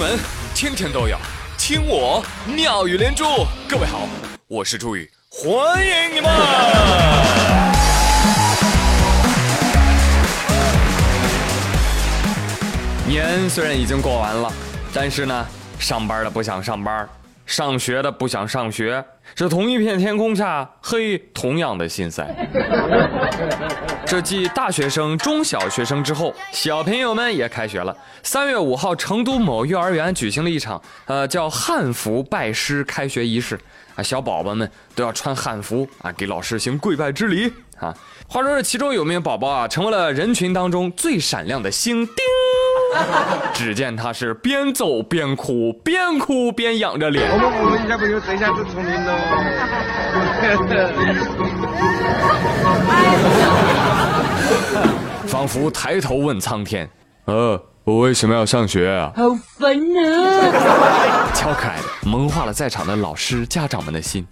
闻天天都有，听我妙语连珠。各位好，我是朱宇，欢迎你们。年虽然已经过完了，但是呢，上班的不想上班，上学的不想上学，这同一片天空下，嘿，同样的心塞。这继大学生、中小学生之后，小朋友们也开学了。三月五号，成都某幼儿园举行了一场呃叫汉服拜师开学仪式啊，小宝宝们都要穿汉服啊，给老师行跪拜之礼啊。话说这其中有名宝宝啊，成为了人群当中最闪亮的星。叮。只见他是边走边哭，边哭边仰着脸。我们我们小朋友这下子聪明了。仿佛抬头问苍天：“呃，我为什么要上学啊？”好烦啊！超可爱的，萌化了在场的老师、家长们的心。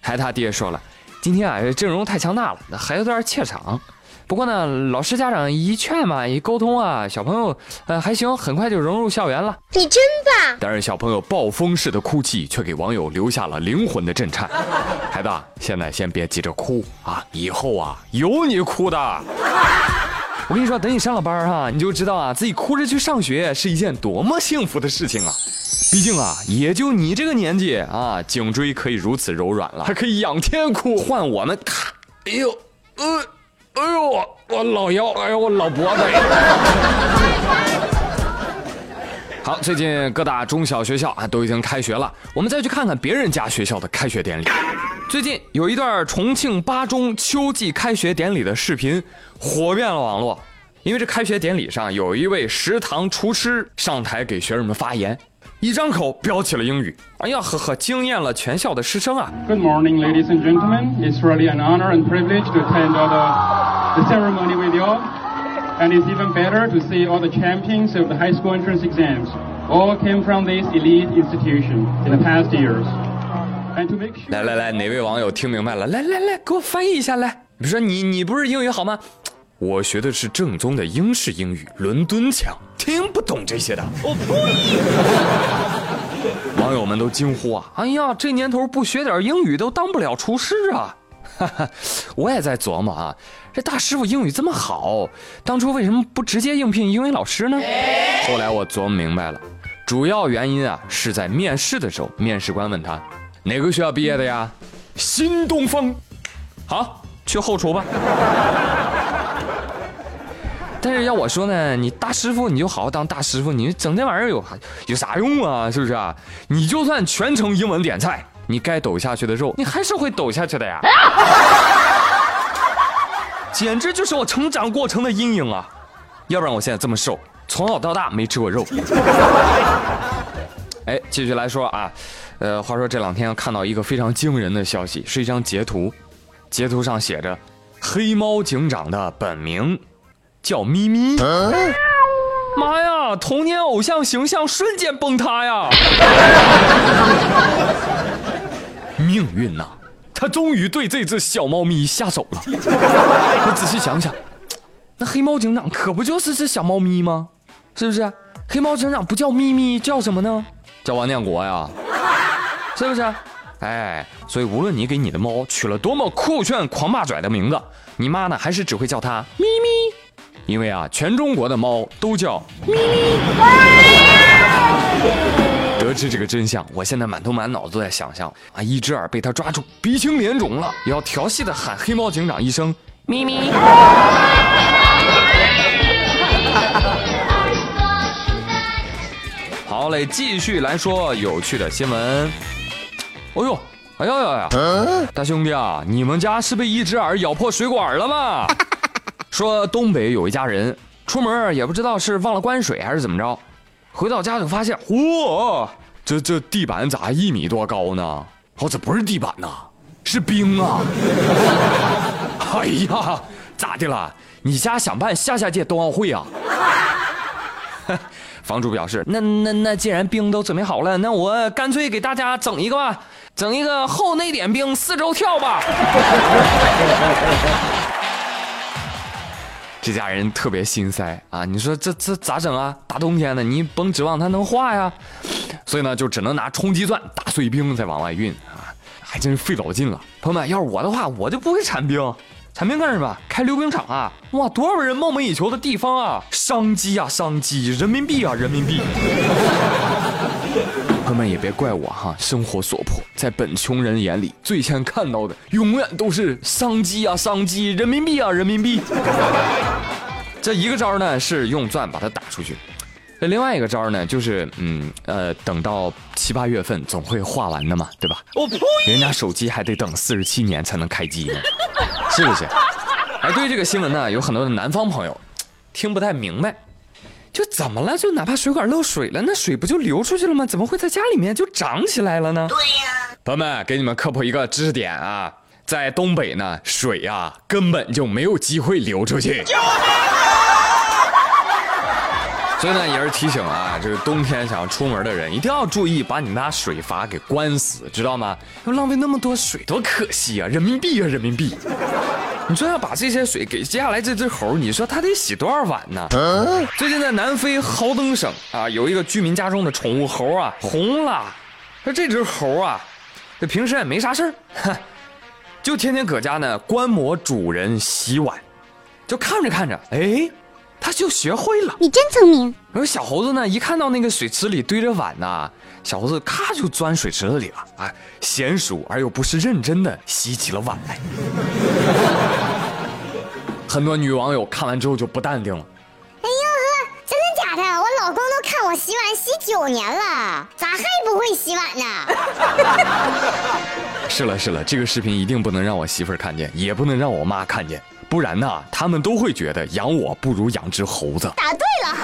还他爹说了：“今天啊，阵容太强大了，那孩子有点怯场。”不过呢，老师家长一劝嘛，一沟通啊，小朋友呃还行，很快就融入校园了。你真棒！但是小朋友暴风式的哭泣却给网友留下了灵魂的震颤。孩子，现在先别急着哭啊，以后啊有你哭的。我跟你说，等你上了班哈，你就知道啊自己哭着去上学是一件多么幸福的事情啊。毕竟啊，也就你这个年纪啊，颈椎可以如此柔软了，还可以仰天哭。换我们，咔，哎呦，呃。哎呦我我老腰，哎呦我老脖子。好，最近各大中小学校啊都已经开学了，我们再去看看别人家学校的开学典礼。最近有一段重庆八中秋季开学典礼的视频火遍了网络，因为这开学典礼上有一位食堂厨师上台给学生们发言。一张口飙起了英语，哎呀呵呵，惊艳了全校的师生啊！Good morning, ladies and gentlemen. It's really an honor and privilege to attend all the the ceremony with you, and it's even better to see all the champions of the high school entrance exams all came from this elite institution in the past years. 来来来，哪位网友听明白了？来来来，给我翻译一下来。比如说你你不是英语好吗？我学的是正宗的英式英语，伦敦腔，听不懂这些的。我呸！网友们都惊呼啊！哎呀，这年头不学点英语都当不了厨师啊！哈哈，我也在琢磨啊，这大师傅英语这么好，当初为什么不直接应聘英语老师呢？后来我琢磨明白了，主要原因啊是在面试的时候，面试官问他哪个学校毕业的呀？新东方。好，去后厨吧。但是要我说呢，你大师傅你就好好当大师傅，你整这玩意儿有有啥用啊？是不是啊？你就算全程英文点菜，你该抖下去的肉，你还是会抖下去的呀。简直就是我成长过程的阴影啊！要不然我现在这么瘦，从小到大没吃过肉。哎，继续来说啊，呃，话说这两天看到一个非常惊人的消息，是一张截图，截图上写着“黑猫警长”的本名。叫咪咪，妈呀！童年偶像形象瞬间崩塌呀！命运呐，他终于对这只小猫咪下手了。你仔细想想，那黑猫警长可不就是只小猫咪吗？是不是？黑猫警长不叫咪咪，叫什么呢？叫王建国呀，是不是？哎，所以无论你给你的猫取了多么酷炫、狂霸拽的名字，你妈呢还是只会叫它咪咪。因为啊，全中国的猫都叫咪咪。得知这个真相，我现在满头满脑子都在想象啊，一只耳被他抓住，鼻青脸肿了，也要调戏的喊黑猫警长一声咪咪。好嘞，继续来说有趣的新闻。哦呦，哎呀呀呀，大兄弟啊，你们家是被一只耳咬破水管了吗？说东北有一家人出门也不知道是忘了关水还是怎么着，回到家就发现，嚯，这这地板咋一米多高呢？哦，这不是地板呐，是冰啊！哎呀，咋的了？你家想办下下届冬奥会啊？房主表示，那那那既然冰都准备好了，那我干脆给大家整一个吧，整一个后内点冰四周跳吧。这家人特别心塞啊！你说这这咋整啊？大冬天的，你甭指望它能化呀。所以呢，就只能拿冲击钻打碎冰再往外运啊，还真是费老劲了。朋友们，要是我的话，我就不会铲冰，产冰干什么？开溜冰场啊！哇，多少人梦寐以求的地方啊！商机啊，商机！人民币啊，人民币！朋友们也别怪我哈，生活所迫，在本穷人眼里，最先看到的永远都是商机啊，商机！人民币啊，人民币！这一个招呢是用钻把它打出去，这另外一个招呢就是嗯呃等到七八月份总会画完的嘛，对吧？我呸！人家手机还得等四十七年才能开机呢，是不是？哎，对于这个新闻呢，有很多的南方朋友听不太明白。就怎么了？就哪怕水管漏水了，那水不就流出去了吗？怎么会在家里面就涨起来了呢？对呀，朋友们，给你们科普一个知识点啊，在东北呢，水啊根本就没有机会流出去。所以呢，也是提醒啊，这个冬天想要出门的人一定要注意，把你们家水阀给关死，知道吗？要浪费那么多水，多可惜啊！人民币啊，人民币！你说要把这些水给接下来这只猴，你说它得洗多少碗呢？最近在南非豪登省啊，有一个居民家中的宠物猴啊红了。说这只猴啊，这平时也没啥事儿，就天天搁家呢观摩主人洗碗，就看着看着，哎。他就学会了，你真聪明。然后小猴子呢，一看到那个水池里堆着碗呢，小猴子咔就钻水池子里了，哎，娴熟而又不失认真的洗起了碗来。很多女网友看完之后就不淡定了。老公都看我洗碗洗九年了，咋还不会洗碗呢？是了是了，这个视频一定不能让我媳妇儿看见，也不能让我妈看见。不然呢，他们都会觉得养我不如养只猴子。答对了。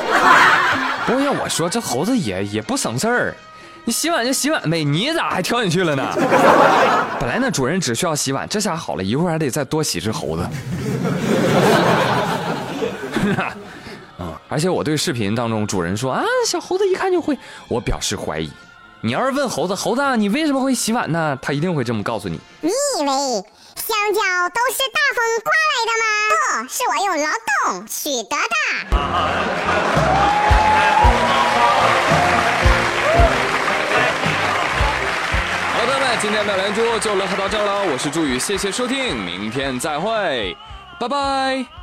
不过要我说，这猴子也也不省事儿，你洗碗就洗碗呗，你咋还跳进去了呢？本来呢，主人只需要洗碗，这下好了，一会儿还得再多洗只猴子。啊！而且我对视频当中主人说啊，小猴子一看就会，我表示怀疑。你要是问猴子，猴子你为什么会洗碗呢？他一定会这么告诉你。你以为？香蕉都是大风刮来的吗？不是我用劳动取得的。好的，们，今天的连珠就乐呵到这儿了。我是朱宇，谢谢收听，明天再会，拜拜。